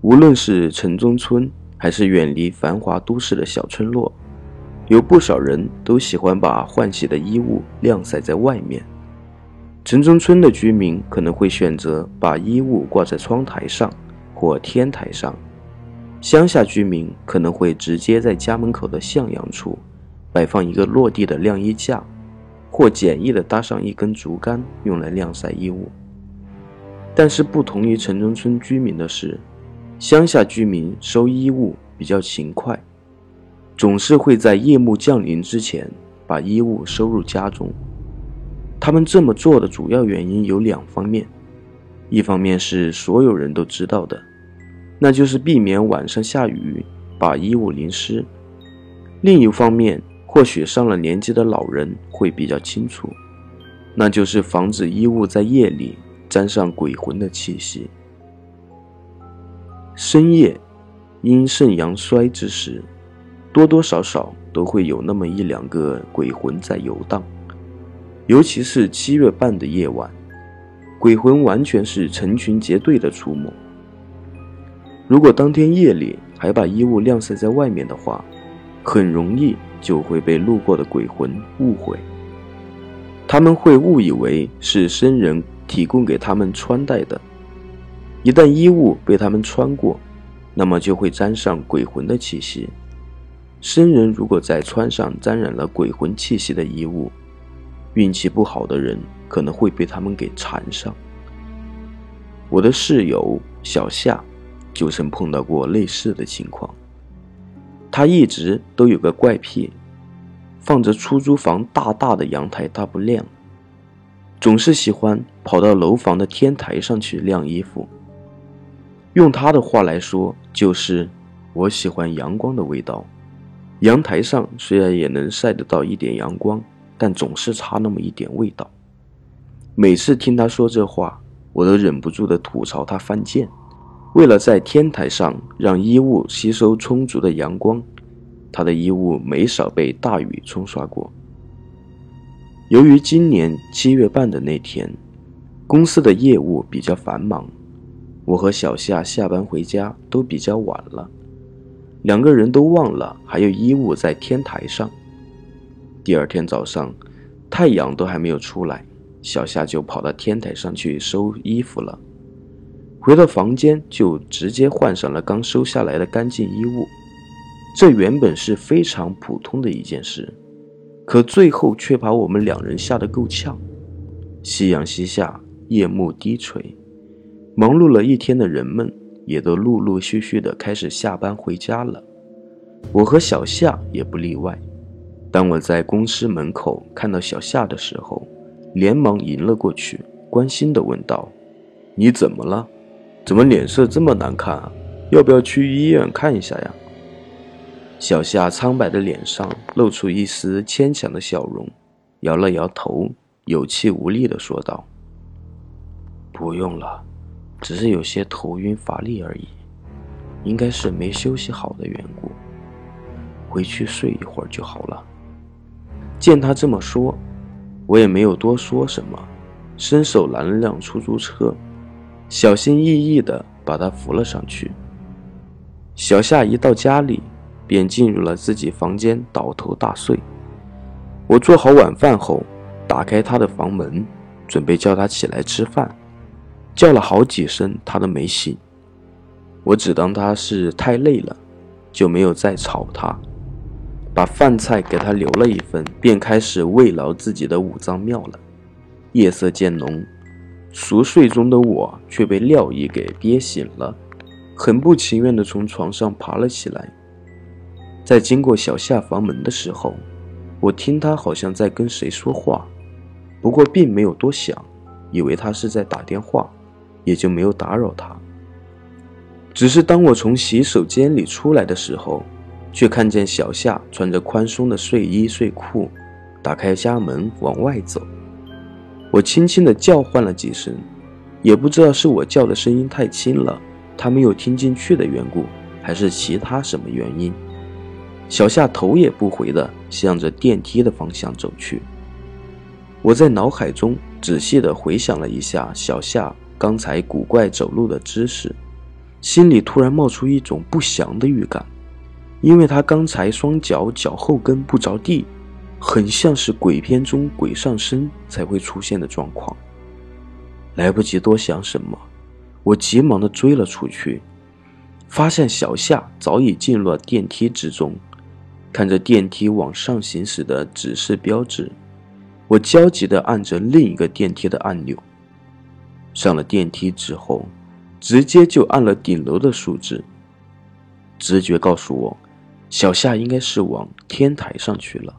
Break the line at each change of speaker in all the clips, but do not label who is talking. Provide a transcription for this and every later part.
无论是城中村，还是远离繁华都市的小村落，有不少人都喜欢把换洗的衣物晾晒在外面。城中村的居民可能会选择把衣物挂在窗台上或天台上，乡下居民可能会直接在家门口的向阳处摆放一个落地的晾衣架，或简易的搭上一根竹竿用来晾晒衣物。但是不同于城中村居民的是，乡下居民收衣物比较勤快，总是会在夜幕降临之前把衣物收入家中。他们这么做的主要原因有两方面：一方面是所有人都知道的，那就是避免晚上下雨把衣物淋湿；另一方面，或许上了年纪的老人会比较清楚，那就是防止衣物在夜里沾上鬼魂的气息。深夜，阴盛阳衰之时，多多少少都会有那么一两个鬼魂在游荡。尤其是七月半的夜晚，鬼魂完全是成群结队的出没。如果当天夜里还把衣物晾晒在外面的话，很容易就会被路过的鬼魂误会。他们会误以为是生人提供给他们穿戴的。一旦衣物被他们穿过，那么就会沾上鬼魂的气息。生人如果再穿上沾染了鬼魂气息的衣物，运气不好的人可能会被他们给缠上。我的室友小夏就曾碰到过类似的情况。他一直都有个怪癖，放着出租房大大的阳台他不晾，总是喜欢跑到楼房的天台上去晾衣服。用他的话来说，就是我喜欢阳光的味道。阳台上虽然也能晒得到一点阳光。但总是差那么一点味道。每次听他说这话，我都忍不住的吐槽他犯贱。为了在天台上让衣物吸收充足的阳光，他的衣物没少被大雨冲刷过。由于今年七月半的那天，公司的业务比较繁忙，我和小夏下班回家都比较晚了，两个人都忘了还有衣物在天台上。第二天早上，太阳都还没有出来，小夏就跑到天台上去收衣服了。回到房间，就直接换上了刚收下来的干净衣物。这原本是非常普通的一件事，可最后却把我们两人吓得够呛。夕阳西下，夜幕低垂，忙碌了一天的人们也都陆陆续续的开始下班回家了。我和小夏也不例外。当我在公司门口看到小夏的时候，连忙迎了过去，关心的问道：“你怎么了？怎么脸色这么难看啊？要不要去医院看一下呀？”小夏苍白的脸上露出一丝牵强的笑容，摇了摇头，有气无力地说道：“不用了，只是有些头晕乏力而已，应该是没休息好的缘故，回去睡一会儿就好了。”见他这么说，我也没有多说什么，伸手拦了辆出租车，小心翼翼地把他扶了上去。小夏一到家里，便进入了自己房间倒头大睡。我做好晚饭后，打开他的房门，准备叫他起来吃饭，叫了好几声，他都没醒。我只当他是太累了，就没有再吵他。把饭菜给他留了一份，便开始慰劳自己的五脏庙了。夜色渐浓，熟睡中的我却被廖姨给憋醒了，很不情愿地从床上爬了起来。在经过小夏房门的时候，我听他好像在跟谁说话，不过并没有多想，以为他是在打电话，也就没有打扰他。只是当我从洗手间里出来的时候，却看见小夏穿着宽松的睡衣睡裤，打开家门往外走。我轻轻地叫唤了几声，也不知道是我叫的声音太轻了，他没有听进去的缘故，还是其他什么原因。小夏头也不回地向着电梯的方向走去。我在脑海中仔细地回想了一下小夏刚才古怪走路的姿势，心里突然冒出一种不祥的预感，因为他刚才双脚脚后跟不着地，很像是鬼片中鬼上身才会出现的状况。来不及多想什么，我急忙的追了出去，发现小夏早已进入了电梯之中，看着电梯往上行驶的指示标志，我焦急的按着另一个电梯的按钮。上了电梯之后。直接就按了顶楼的数字。直觉告诉我，小夏应该是往天台上去了。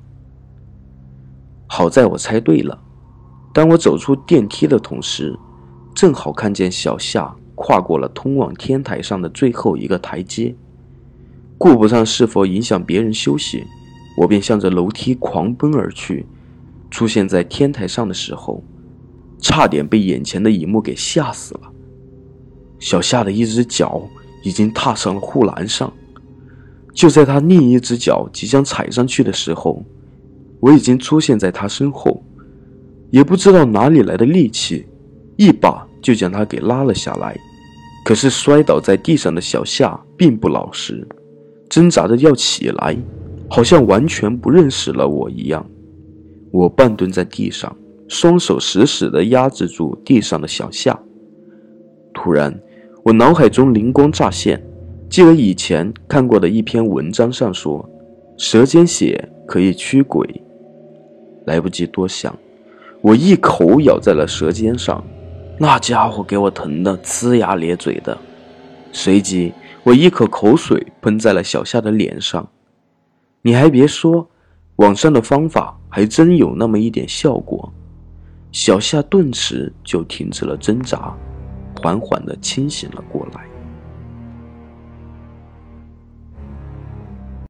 好在我猜对了。当我走出电梯的同时，正好看见小夏跨过了通往天台上的最后一个台阶。顾不上是否影响别人休息，我便向着楼梯狂奔而去。出现在天台上的时候，差点被眼前的一幕给吓死了。小夏的一只脚已经踏上了护栏上，就在他另一只脚即将踩上去的时候，我已经出现在他身后，也不知道哪里来的力气，一把就将他给拉了下来。可是摔倒在地上的小夏并不老实，挣扎着要起来，好像完全不认识了我一样。我半蹲在地上，双手死死地压制住地上的小夏，突然。我脑海中灵光乍现，记得以前看过的一篇文章上说，舌尖血可以驱鬼。来不及多想，我一口咬在了舌尖上，那家伙给我疼得呲牙咧嘴的。随即，我一口口水喷在了小夏的脸上。你还别说，网上的方法还真有那么一点效果，小夏顿时就停止了挣扎。缓缓地清醒了过来。